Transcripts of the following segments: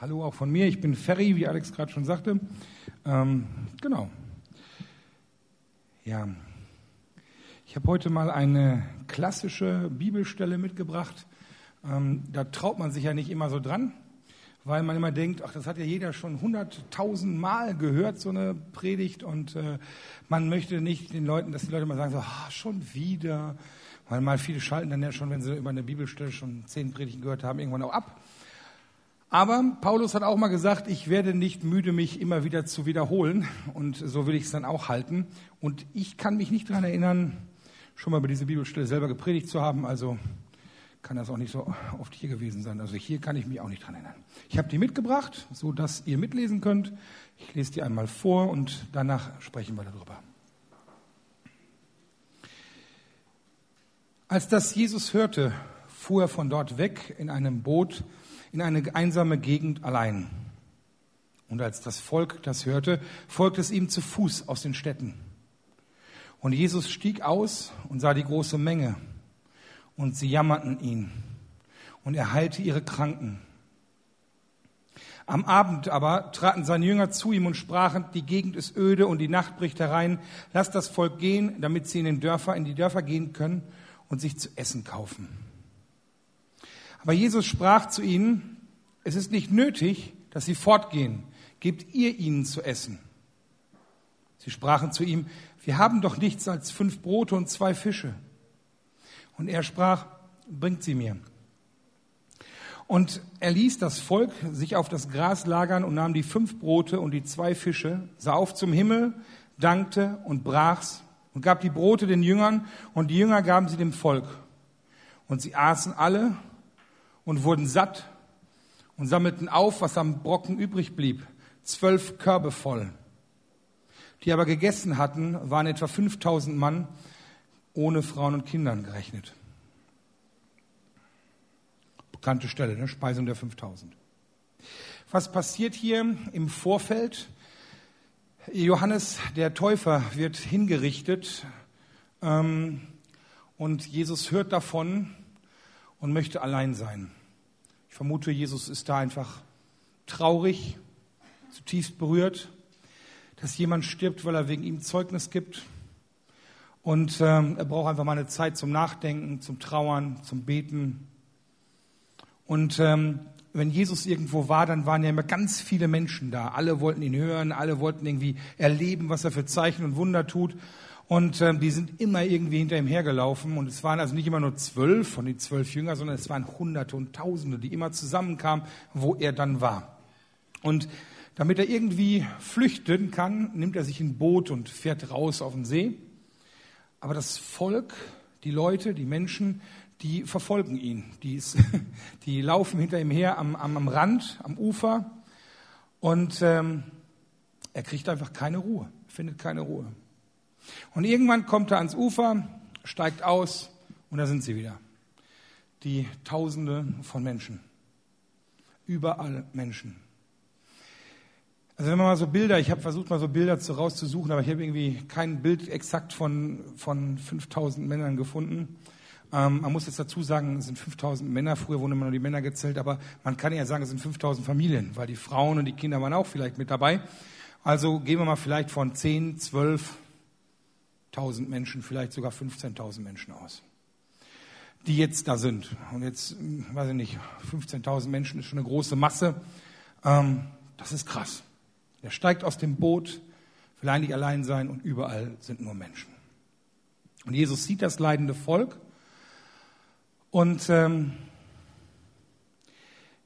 Hallo auch von mir, ich bin Ferry, wie Alex gerade schon sagte. Ähm, genau. Ja, ich habe heute mal eine klassische Bibelstelle mitgebracht. Ähm, da traut man sich ja nicht immer so dran, weil man immer denkt, ach, das hat ja jeder schon hunderttausend Mal gehört, so eine Predigt. Und äh, man möchte nicht den Leuten, dass die Leute mal sagen, so, ah, schon wieder. Weil mal viele schalten dann ja schon, wenn sie über eine Bibelstelle schon zehn Predigten gehört haben, irgendwann auch ab. Aber Paulus hat auch mal gesagt, ich werde nicht müde, mich immer wieder zu wiederholen. Und so will ich es dann auch halten. Und ich kann mich nicht daran erinnern, schon mal über diese Bibelstelle selber gepredigt zu haben. Also kann das auch nicht so oft hier gewesen sein. Also hier kann ich mich auch nicht daran erinnern. Ich habe die mitgebracht, so dass ihr mitlesen könnt. Ich lese die einmal vor und danach sprechen wir darüber. Als das Jesus hörte, fuhr er von dort weg in einem Boot in eine einsame Gegend allein. Und als das Volk das hörte, folgte es ihm zu Fuß aus den Städten. Und Jesus stieg aus und sah die große Menge. Und sie jammerten ihn. Und er heilte ihre Kranken. Am Abend aber traten seine Jünger zu ihm und sprachen, die Gegend ist öde und die Nacht bricht herein. Lass das Volk gehen, damit sie in, den Dörfer, in die Dörfer gehen können und sich zu essen kaufen. Aber Jesus sprach zu ihnen, es ist nicht nötig, dass sie fortgehen. Gebt ihr ihnen zu essen. Sie sprachen zu ihm, wir haben doch nichts als fünf Brote und zwei Fische. Und er sprach, bringt sie mir. Und er ließ das Volk sich auf das Gras lagern und nahm die fünf Brote und die zwei Fische, sah auf zum Himmel, dankte und brach's und gab die Brote den Jüngern und die Jünger gaben sie dem Volk. Und sie aßen alle und wurden satt und sammelten auf, was am Brocken übrig blieb, zwölf Körbe voll. Die aber gegessen hatten, waren etwa 5000 Mann, ohne Frauen und Kindern gerechnet. Bekannte Stelle, ne? Speisung der 5000. Was passiert hier im Vorfeld? Johannes der Täufer wird hingerichtet ähm, und Jesus hört davon und möchte allein sein vermute, Jesus ist da einfach traurig, zutiefst berührt, dass jemand stirbt, weil er wegen ihm Zeugnis gibt. Und ähm, er braucht einfach mal eine Zeit zum Nachdenken, zum Trauern, zum Beten. Und ähm, wenn Jesus irgendwo war, dann waren ja immer ganz viele Menschen da. Alle wollten ihn hören, alle wollten irgendwie erleben, was er für Zeichen und Wunder tut. Und ähm, die sind immer irgendwie hinter ihm hergelaufen. Und es waren also nicht immer nur zwölf von den zwölf Jüngern, sondern es waren Hunderte und Tausende, die immer zusammenkamen, wo er dann war. Und damit er irgendwie flüchten kann, nimmt er sich ein Boot und fährt raus auf den See. Aber das Volk, die Leute, die Menschen, die verfolgen ihn. Die, ist, die laufen hinter ihm her am, am, am Rand, am Ufer. Und ähm, er kriegt einfach keine Ruhe, findet keine Ruhe. Und irgendwann kommt er ans Ufer, steigt aus und da sind sie wieder. Die Tausende von Menschen. Überall Menschen. Also wenn man mal so Bilder, ich habe versucht mal so Bilder zu, rauszusuchen, aber ich habe irgendwie kein Bild exakt von, von 5000 Männern gefunden. Ähm, man muss jetzt dazu sagen, es sind 5000 Männer, früher wurden immer nur die Männer gezählt, aber man kann ja sagen, es sind 5000 Familien, weil die Frauen und die Kinder waren auch vielleicht mit dabei. Also gehen wir mal vielleicht von 10, 12, 1000 Menschen, vielleicht sogar 15.000 Menschen aus, die jetzt da sind. Und jetzt, hm, weiß ich nicht, 15.000 Menschen ist schon eine große Masse. Ähm, das ist krass. Er steigt aus dem Boot, will eigentlich allein sein und überall sind nur Menschen. Und Jesus sieht das leidende Volk und ähm,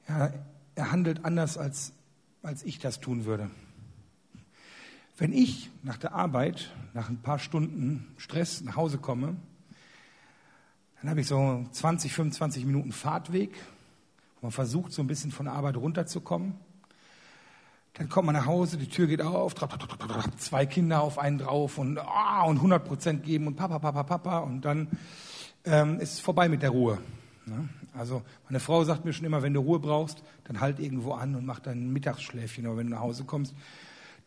ja, er handelt anders, als, als ich das tun würde. Wenn ich nach der Arbeit, nach ein paar Stunden Stress nach Hause komme, dann habe ich so 20, 25 Minuten Fahrtweg, man versucht, so ein bisschen von der Arbeit runterzukommen. Dann kommt man nach Hause, die Tür geht auf, zwei Kinder auf einen drauf und, oh, und 100 Prozent geben und Papa, Papa, Papa und dann ähm, ist es vorbei mit der Ruhe. Ne? Also meine Frau sagt mir schon immer, wenn du Ruhe brauchst, dann halt irgendwo an und mach dein Mittagsschläfchen, aber wenn du nach Hause kommst,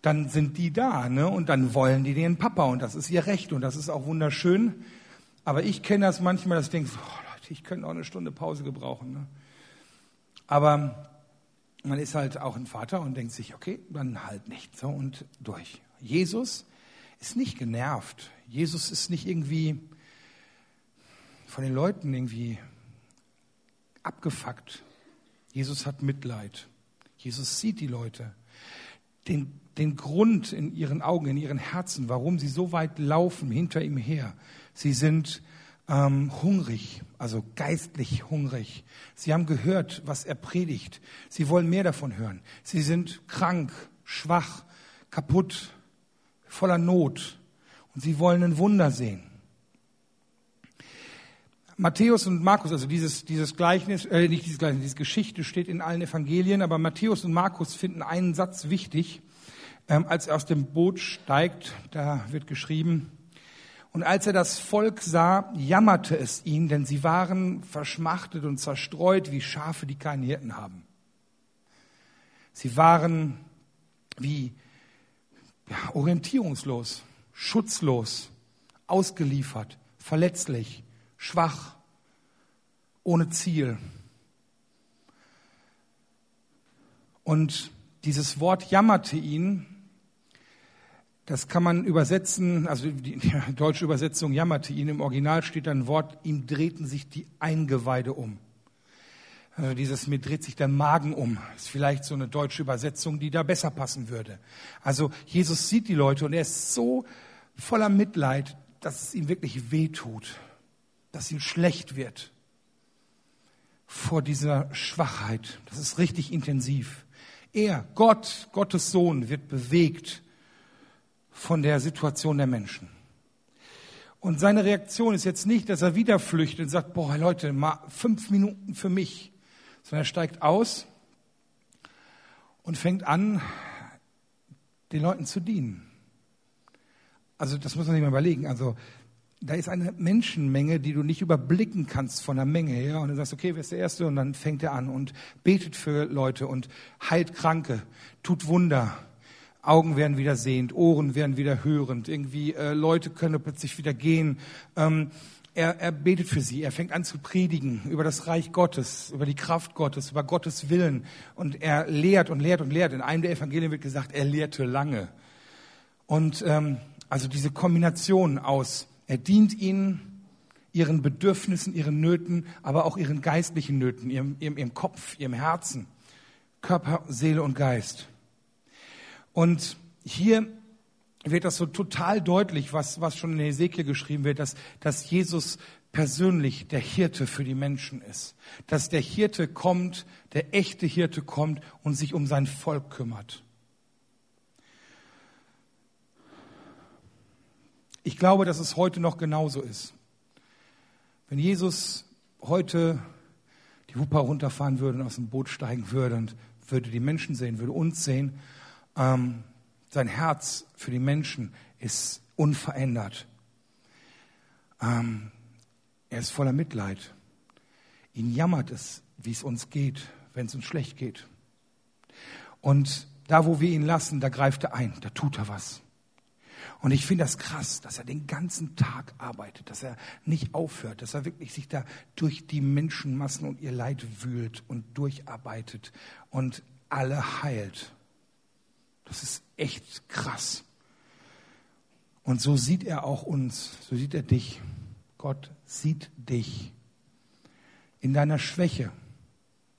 dann sind die da, ne? Und dann wollen die den Papa und das ist ihr Recht und das ist auch wunderschön. Aber ich kenne das manchmal, dass ich denke, oh Leute, ich könnte auch eine Stunde Pause gebrauchen. Ne? Aber man ist halt auch ein Vater und denkt sich, okay, dann halt nicht so und durch. Jesus ist nicht genervt. Jesus ist nicht irgendwie von den Leuten irgendwie abgefuckt. Jesus hat Mitleid. Jesus sieht die Leute. Den, den Grund in ihren Augen, in ihren Herzen, warum sie so weit laufen hinter ihm her. Sie sind ähm, hungrig, also geistlich hungrig. Sie haben gehört, was er predigt. Sie wollen mehr davon hören. Sie sind krank, schwach, kaputt, voller Not. Und sie wollen ein Wunder sehen. Matthäus und Markus, also dieses, dieses Gleichnis, äh, nicht dieses Gleichnis, diese Geschichte steht in allen Evangelien, aber Matthäus und Markus finden einen Satz wichtig. Ähm, als er aus dem Boot steigt, da wird geschrieben, und als er das Volk sah, jammerte es ihn, denn sie waren verschmachtet und zerstreut wie Schafe, die keinen Hirten haben. Sie waren wie ja, orientierungslos, schutzlos, ausgeliefert, verletzlich, schwach, ohne Ziel. Und dieses Wort jammerte ihn, das kann man übersetzen, also die, deutsche Übersetzung jammerte ihn. Im Original steht ein Wort, ihm drehten sich die Eingeweide um. Also dieses, mir dreht sich der Magen um, ist vielleicht so eine deutsche Übersetzung, die da besser passen würde. Also Jesus sieht die Leute und er ist so voller Mitleid, dass es ihm wirklich weh tut, dass ihm schlecht wird vor dieser Schwachheit. Das ist richtig intensiv. Er, Gott, Gottes Sohn, wird bewegt von der Situation der Menschen. Und seine Reaktion ist jetzt nicht, dass er wieder flüchtet und sagt, boah, Leute, mal fünf Minuten für mich, sondern er steigt aus und fängt an, den Leuten zu dienen. Also das muss man sich mal überlegen. Also da ist eine Menschenmenge, die du nicht überblicken kannst von der Menge her. Und du sagst, okay, wer ist der Erste? Und dann fängt er an und betet für Leute und heilt Kranke, tut Wunder, Augen werden wieder sehend, Ohren werden wieder hörend, irgendwie äh, Leute können plötzlich wieder gehen. Ähm, er, er betet für sie, er fängt an zu predigen über das Reich Gottes, über die Kraft Gottes, über Gottes Willen. Und er lehrt und lehrt und lehrt. In einem der Evangelien wird gesagt, er lehrte lange. Und ähm, also diese Kombination aus, er dient ihnen, ihren Bedürfnissen, ihren Nöten, aber auch ihren geistlichen Nöten, ihrem, ihrem, ihrem Kopf, ihrem Herzen, Körper, Seele und Geist. Und hier wird das so total deutlich, was, was schon in Hesekiel geschrieben wird, dass, dass Jesus persönlich der Hirte für die Menschen ist. Dass der Hirte kommt, der echte Hirte kommt und sich um sein Volk kümmert. Ich glaube, dass es heute noch genauso ist. Wenn Jesus heute die Wupper runterfahren würde und aus dem Boot steigen würde und würde die Menschen sehen, würde uns sehen, ähm, sein Herz für die Menschen ist unverändert. Ähm, er ist voller Mitleid. Ihn jammert es, wie es uns geht, wenn es uns schlecht geht. Und da, wo wir ihn lassen, da greift er ein, da tut er was. Und ich finde das krass, dass er den ganzen Tag arbeitet, dass er nicht aufhört, dass er wirklich sich da durch die Menschenmassen und ihr Leid wühlt und durcharbeitet und alle heilt. Das ist echt krass. Und so sieht er auch uns, so sieht er dich. Gott sieht dich in deiner Schwäche,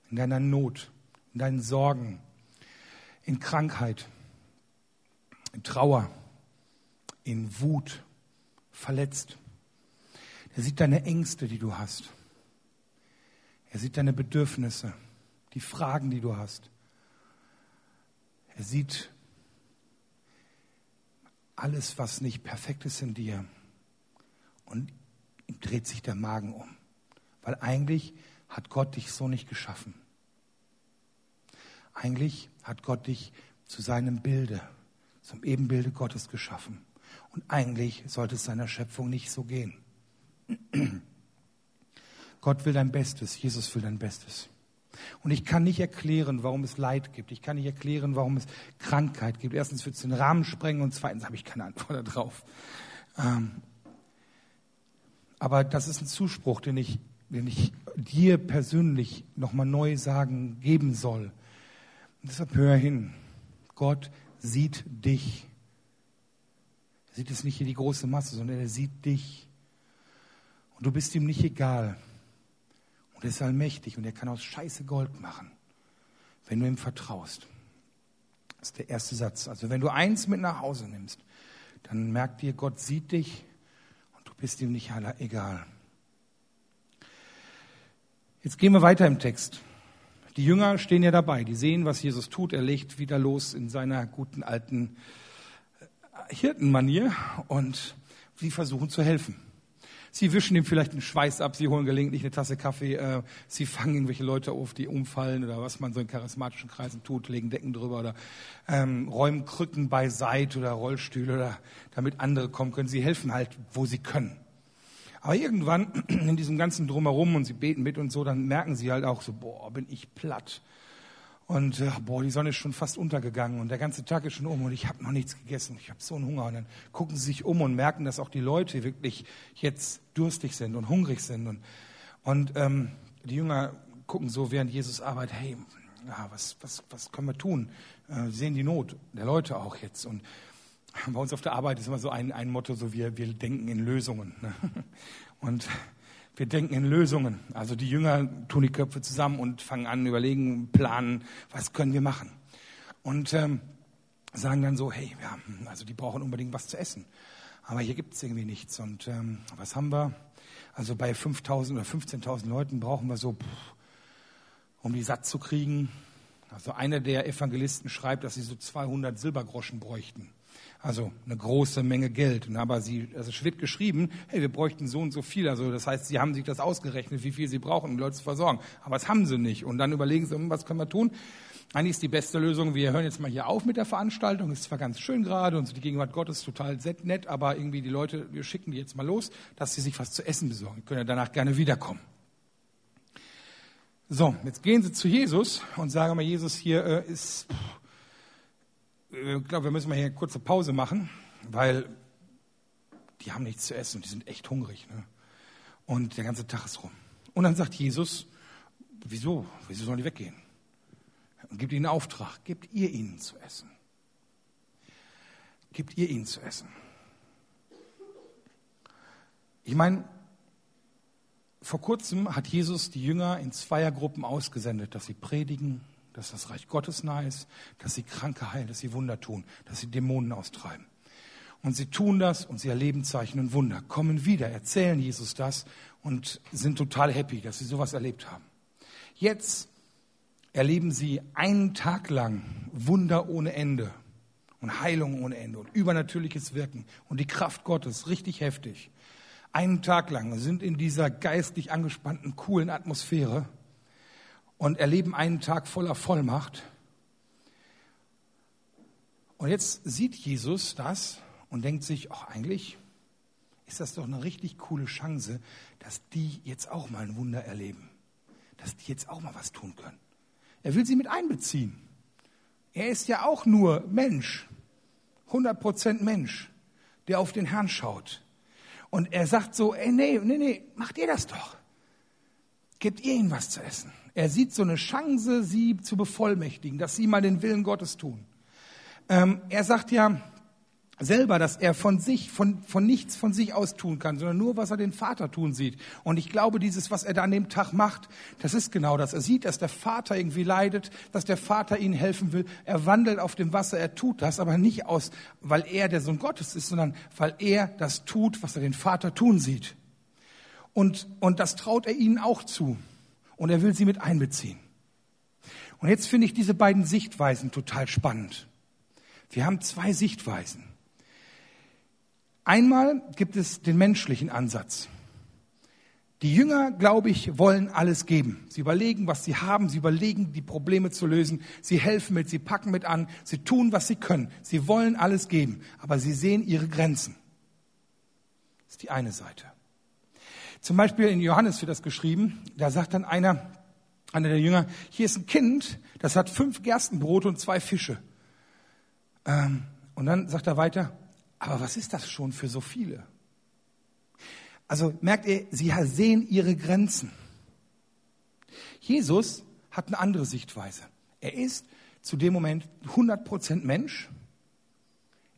in deiner Not, in deinen Sorgen, in Krankheit, in Trauer, in Wut, verletzt. Er sieht deine Ängste, die du hast. Er sieht deine Bedürfnisse, die Fragen, die du hast. Er sieht alles, was nicht perfekt ist in dir. Und ihm dreht sich der Magen um. Weil eigentlich hat Gott dich so nicht geschaffen. Eigentlich hat Gott dich zu seinem Bilde, zum Ebenbilde Gottes geschaffen. Und eigentlich sollte es seiner Schöpfung nicht so gehen. Gott will dein Bestes, Jesus will dein Bestes. Und ich kann nicht erklären, warum es Leid gibt. Ich kann nicht erklären, warum es Krankheit gibt. Erstens wird es den Rahmen sprengen und zweitens habe ich keine Antwort darauf. Ähm, aber das ist ein Zuspruch, den ich, den ich dir persönlich nochmal neu sagen, geben soll. Und deshalb hör hin. Gott sieht dich. Er sieht es nicht hier die große Masse, sondern er sieht dich. Und du bist ihm nicht egal. Und er ist allmächtig und er kann aus Scheiße Gold machen, wenn du ihm vertraust. Das ist der erste Satz. Also wenn du eins mit nach Hause nimmst, dann merkt dir, Gott sieht dich und du bist ihm nicht egal. Jetzt gehen wir weiter im Text. Die Jünger stehen ja dabei, die sehen, was Jesus tut. Er legt wieder los in seiner guten alten äh, Hirtenmanier und sie versuchen zu helfen. Sie wischen ihm vielleicht den Schweiß ab, sie holen gelegentlich eine Tasse Kaffee, äh, sie fangen irgendwelche Leute auf, die umfallen oder was man so in charismatischen Kreisen tut, legen Decken drüber oder ähm, räumen Krücken beiseite oder Rollstühle, oder, damit andere kommen können. Sie helfen halt, wo sie können. Aber irgendwann in diesem ganzen Drumherum und sie beten mit und so, dann merken sie halt auch so, boah, bin ich platt. Und äh, boah, die Sonne ist schon fast untergegangen und der ganze Tag ist schon um und ich habe noch nichts gegessen. Ich habe so einen Hunger. Und dann gucken sie sich um und merken, dass auch die Leute wirklich jetzt durstig sind und hungrig sind. Und, und ähm, die Jünger gucken so während Jesus arbeitet, hey, ja, was, was, was können wir tun? Äh, sehen die Not der Leute auch jetzt. Und bei uns auf der Arbeit ist immer so ein, ein Motto, so wir, wir denken in Lösungen. Ne? Und wir denken in Lösungen. Also die Jünger tun die Köpfe zusammen und fangen an, überlegen, planen, was können wir machen. Und ähm, sagen dann so, hey, ja, also die brauchen unbedingt was zu essen. Aber hier gibt es irgendwie nichts. Und ähm, was haben wir? Also bei 5.000 oder 15.000 Leuten brauchen wir so, pff, um die satt zu kriegen. Also einer der Evangelisten schreibt, dass sie so 200 Silbergroschen bräuchten. Also eine große Menge Geld. Aber sie, also es wird geschrieben, hey, wir bräuchten so und so viel. Also das heißt, sie haben sich das ausgerechnet, wie viel sie brauchen, um Leute zu versorgen. Aber das haben sie nicht. Und dann überlegen sie, hm, was können wir tun? Eigentlich ist die beste Lösung, wir hören jetzt mal hier auf mit der Veranstaltung. Ist zwar ganz schön gerade und die Gegenwart Gottes total nett, aber irgendwie die Leute, wir schicken die jetzt mal los, dass sie sich was zu essen besorgen. Können ja danach gerne wiederkommen. So, jetzt gehen sie zu Jesus und sagen mal, Jesus, hier äh, ist, ich glaube, wir müssen mal hier eine kurze Pause machen, weil die haben nichts zu essen, die sind echt hungrig. Ne? Und der ganze Tag ist rum. Und dann sagt Jesus, wieso? Wieso sollen die weggehen? Und gibt ihnen Auftrag, gebt ihr ihnen zu essen. Gebt ihr ihnen zu essen. Ich meine, vor kurzem hat Jesus die Jünger in Zweiergruppen ausgesendet, dass sie predigen, dass das Reich Gottes nahe ist, dass sie Kranke heilen, dass sie Wunder tun, dass sie Dämonen austreiben. Und sie tun das und sie erleben Zeichen und Wunder, kommen wieder, erzählen Jesus das und sind total happy, dass sie sowas erlebt haben. Jetzt erleben sie einen Tag lang Wunder ohne Ende und Heilung ohne Ende und übernatürliches Wirken und die Kraft Gottes richtig heftig. Einen Tag lang sind in dieser geistlich angespannten, coolen Atmosphäre und erleben einen Tag voller Vollmacht. Und jetzt sieht Jesus das und denkt sich, ach, eigentlich ist das doch eine richtig coole Chance, dass die jetzt auch mal ein Wunder erleben. Dass die jetzt auch mal was tun können. Er will sie mit einbeziehen. Er ist ja auch nur Mensch. 100% Mensch, der auf den Herrn schaut. Und er sagt so, ey, nee, nee, nee, macht ihr das doch. Gebt ihr ihnen was zu essen. Er sieht so eine Chance, sie zu bevollmächtigen, dass sie mal den Willen Gottes tun. Ähm, er sagt ja selber, dass er von sich, von, von nichts von sich aus tun kann, sondern nur, was er den Vater tun sieht. Und ich glaube, dieses, was er da an dem Tag macht, das ist genau das. Er sieht, dass der Vater irgendwie leidet, dass der Vater ihnen helfen will. Er wandelt auf dem Wasser, er tut das, aber nicht aus, weil er der Sohn Gottes ist, sondern weil er das tut, was er den Vater tun sieht. Und, und das traut er ihnen auch zu und er will sie mit einbeziehen. Und jetzt finde ich diese beiden Sichtweisen total spannend. Wir haben zwei Sichtweisen. Einmal gibt es den menschlichen Ansatz. Die Jünger, glaube ich, wollen alles geben. Sie überlegen, was sie haben, sie überlegen, die Probleme zu lösen, sie helfen mit, sie packen mit an, sie tun, was sie können. Sie wollen alles geben, aber sie sehen ihre Grenzen. Das ist die eine Seite. Zum Beispiel in Johannes wird das geschrieben, da sagt dann einer, einer der Jünger, hier ist ein Kind, das hat fünf Gerstenbrote und zwei Fische. Ähm, und dann sagt er weiter, aber was ist das schon für so viele? Also merkt ihr, sie sehen ihre Grenzen. Jesus hat eine andere Sichtweise. Er ist zu dem Moment 100% Mensch.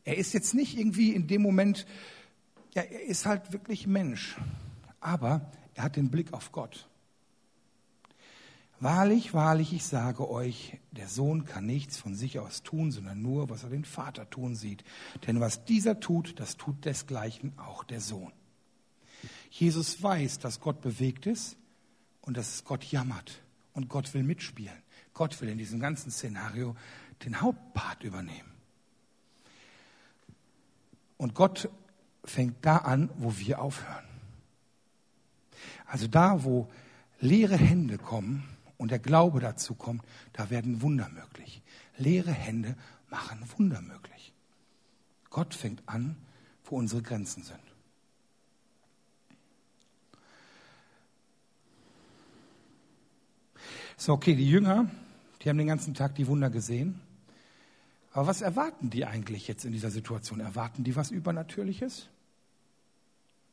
Er ist jetzt nicht irgendwie in dem Moment, ja, er ist halt wirklich Mensch. Aber er hat den Blick auf Gott. Wahrlich, wahrlich, ich sage euch, der Sohn kann nichts von sich aus tun, sondern nur, was er den Vater tun sieht. Denn was dieser tut, das tut desgleichen auch der Sohn. Jesus weiß, dass Gott bewegt ist und dass Gott jammert und Gott will mitspielen. Gott will in diesem ganzen Szenario den Hauptpart übernehmen. Und Gott fängt da an, wo wir aufhören. Also da, wo leere Hände kommen, und der Glaube dazu kommt, da werden Wunder möglich. Leere Hände machen Wunder möglich. Gott fängt an, wo unsere Grenzen sind. So, okay, die Jünger, die haben den ganzen Tag die Wunder gesehen. Aber was erwarten die eigentlich jetzt in dieser Situation? Erwarten die was Übernatürliches?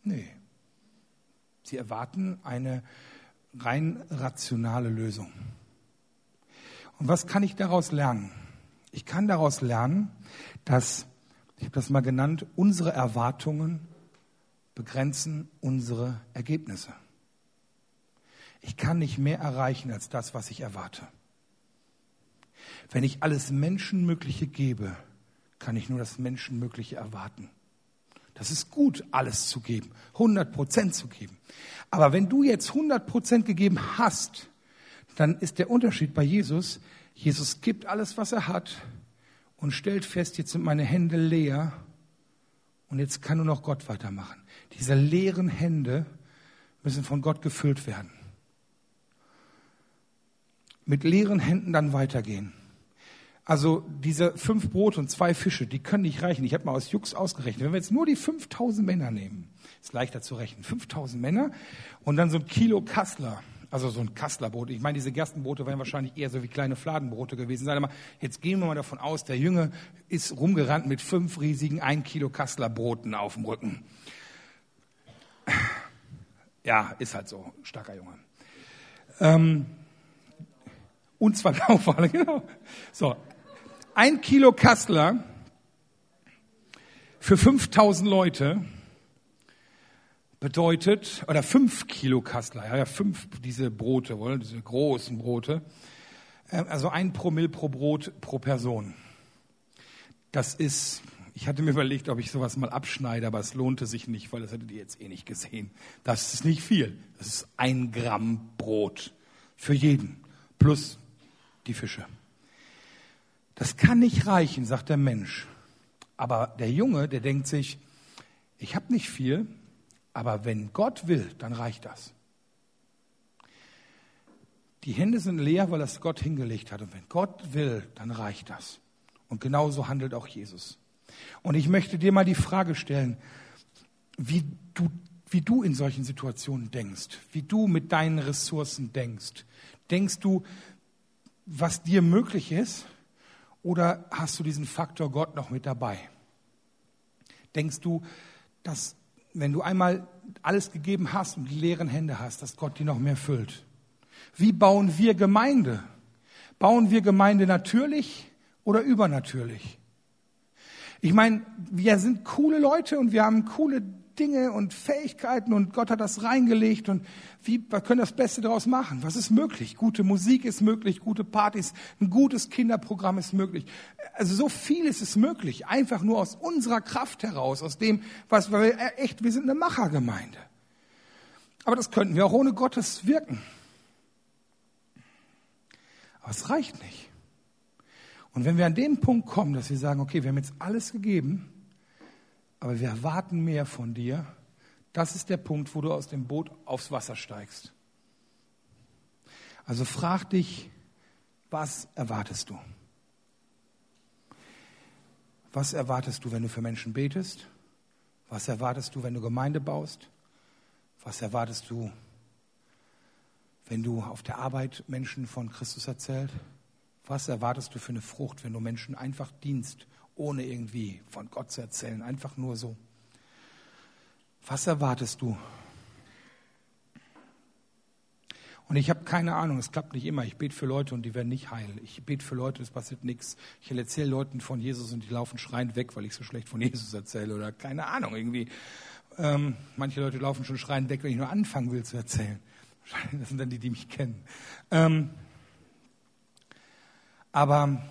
Nee. Sie erwarten eine rein rationale Lösung. Und was kann ich daraus lernen? Ich kann daraus lernen, dass, ich habe das mal genannt, unsere Erwartungen begrenzen unsere Ergebnisse. Ich kann nicht mehr erreichen als das, was ich erwarte. Wenn ich alles Menschenmögliche gebe, kann ich nur das Menschenmögliche erwarten. Das ist gut, alles zu geben, 100 Prozent zu geben. Aber wenn du jetzt 100 Prozent gegeben hast, dann ist der Unterschied bei Jesus, Jesus gibt alles, was er hat und stellt fest, jetzt sind meine Hände leer und jetzt kann nur noch Gott weitermachen. Diese leeren Hände müssen von Gott gefüllt werden. Mit leeren Händen dann weitergehen. Also diese fünf Brote und zwei Fische, die können nicht reichen. Ich habe mal aus Jux ausgerechnet. Wenn wir jetzt nur die 5000 Männer nehmen, ist leichter zu rechnen. 5000 Männer und dann so ein Kilo Kassler, also so ein Kasslerbrot. Ich meine, diese Gerstenbrote werden wahrscheinlich eher so wie kleine Fladenbrote gewesen sein. Aber jetzt gehen wir mal davon aus, der Junge ist rumgerannt mit fünf riesigen ein Kilo Kasslerbroten auf dem Rücken. Ja, ist halt so, starker Junge. Ähm, und zwar Laufwale, genau. So, ein Kilo Kassler für 5000 Leute bedeutet, oder fünf Kilo Kassler, ja, fünf diese Brote, oder, diese großen Brote, äh, also ein Promille pro Brot pro Person. Das ist, ich hatte mir überlegt, ob ich sowas mal abschneide, aber es lohnte sich nicht, weil das hättet ihr jetzt eh nicht gesehen. Das ist nicht viel. Das ist ein Gramm Brot für jeden. Plus die Fische. Das kann nicht reichen, sagt der Mensch. Aber der Junge, der denkt sich, ich habe nicht viel, aber wenn Gott will, dann reicht das. Die Hände sind leer, weil das Gott hingelegt hat. Und wenn Gott will, dann reicht das. Und genauso handelt auch Jesus. Und ich möchte dir mal die Frage stellen, wie du, wie du in solchen Situationen denkst, wie du mit deinen Ressourcen denkst. Denkst du, was dir möglich ist? Oder hast du diesen Faktor Gott noch mit dabei? Denkst du, dass wenn du einmal alles gegeben hast und die leeren Hände hast, dass Gott die noch mehr füllt? Wie bauen wir Gemeinde? Bauen wir Gemeinde natürlich oder übernatürlich? Ich meine, wir sind coole Leute und wir haben coole Dinge und Fähigkeiten und Gott hat das reingelegt und wie, wir können das Beste daraus machen. Was ist möglich? Gute Musik ist möglich, gute Partys, ein gutes Kinderprogramm ist möglich. Also so vieles ist möglich, einfach nur aus unserer Kraft heraus, aus dem, was wir echt, wir sind eine Machergemeinde. Aber das könnten wir auch ohne Gottes wirken. Aber es reicht nicht. Und wenn wir an den Punkt kommen, dass wir sagen, okay, wir haben jetzt alles gegeben, aber wir erwarten mehr von dir. Das ist der Punkt, wo du aus dem Boot aufs Wasser steigst. Also frag dich, was erwartest du? Was erwartest du, wenn du für Menschen betest? Was erwartest du, wenn du Gemeinde baust? Was erwartest du, wenn du auf der Arbeit Menschen von Christus erzählst? Was erwartest du für eine Frucht, wenn du Menschen einfach dienst ohne irgendwie von Gott zu erzählen, einfach nur so. Was erwartest du? Und ich habe keine Ahnung, es klappt nicht immer. Ich bete für Leute und die werden nicht heil. Ich bete für Leute, es passiert nichts. Ich erzähle Leuten von Jesus und die laufen schreiend weg, weil ich so schlecht von Jesus erzähle oder keine Ahnung irgendwie. Ähm, manche Leute laufen schon schreiend weg, wenn ich nur anfangen will zu erzählen. Das sind dann die, die mich kennen. Ähm, aber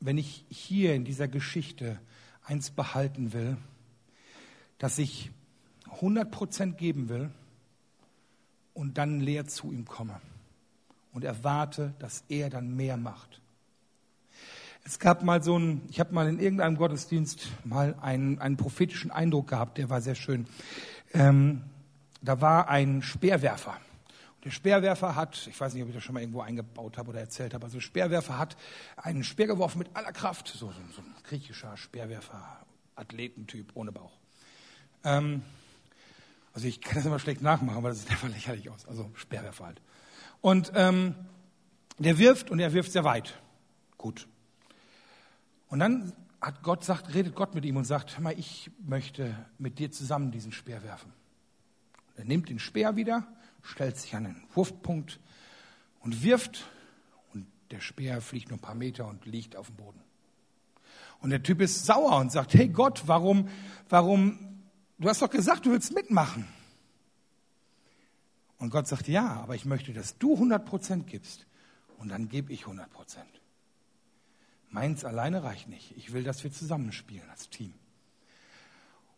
wenn ich hier in dieser Geschichte eins behalten will, dass ich 100 Prozent geben will und dann leer zu ihm komme und erwarte, dass er dann mehr macht. Es gab mal so ein, ich habe mal in irgendeinem Gottesdienst mal einen, einen prophetischen Eindruck gehabt, der war sehr schön. Ähm, da war ein Speerwerfer. Der Speerwerfer hat, ich weiß nicht, ob ich das schon mal irgendwo eingebaut habe oder erzählt habe, also der Speerwerfer hat einen Speer geworfen mit aller Kraft, so, so, so ein griechischer Speerwerfer, Athletentyp ohne Bauch. Ähm, also ich kann das immer schlecht nachmachen, aber das sieht einfach lächerlich aus. Also Speerwerfer halt. Und ähm, der wirft und er wirft sehr weit. Gut. Und dann hat Gott sagt, redet Gott mit ihm und sagt, hör mal, ich möchte mit dir zusammen diesen Speer werfen. Er nimmt den Speer wieder stellt sich an den Wurfpunkt und wirft und der Speer fliegt nur ein paar Meter und liegt auf dem Boden. Und der Typ ist sauer und sagt, hey Gott, warum, warum, du hast doch gesagt, du willst mitmachen. Und Gott sagt, ja, aber ich möchte, dass du 100 Prozent gibst und dann gebe ich 100 Prozent. Meins alleine reicht nicht. Ich will, dass wir zusammenspielen als Team.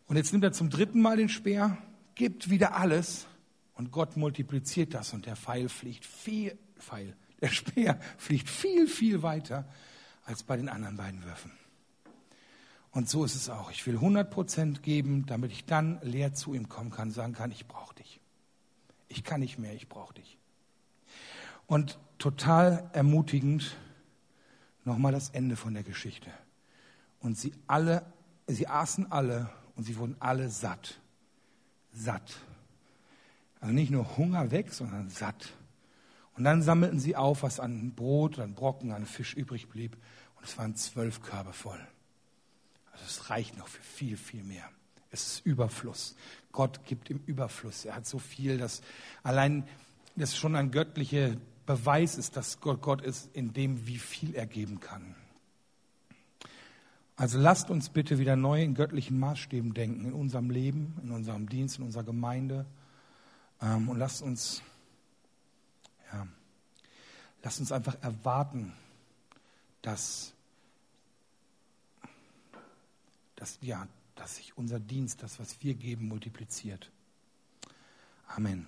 Und jetzt nimmt er zum dritten Mal den Speer, gibt wieder alles und Gott multipliziert das und der Pfeil fliegt viel, Pfeil, der Speer fliegt viel, viel weiter als bei den anderen beiden Würfen. Und so ist es auch. Ich will 100 Prozent geben, damit ich dann leer zu ihm kommen kann, sagen kann, ich brauche dich. Ich kann nicht mehr, ich brauche dich. Und total ermutigend nochmal das Ende von der Geschichte. Und sie alle, sie aßen alle und sie wurden alle satt. Satt. Also nicht nur Hunger weg, sondern satt. Und dann sammelten sie auf, was an Brot, an Brocken, an Fisch übrig blieb. Und es waren zwölf Körbe voll. Also es reicht noch für viel, viel mehr. Es ist Überfluss. Gott gibt im Überfluss. Er hat so viel, dass allein das schon ein göttlicher Beweis ist, dass Gott Gott ist, in dem, wie viel er geben kann. Also lasst uns bitte wieder neu in göttlichen Maßstäben denken, in unserem Leben, in unserem Dienst, in unserer Gemeinde. Ähm, und lasst uns, ja, lasst uns einfach erwarten, dass, dass, ja, dass sich unser Dienst, das, was wir geben, multipliziert. Amen.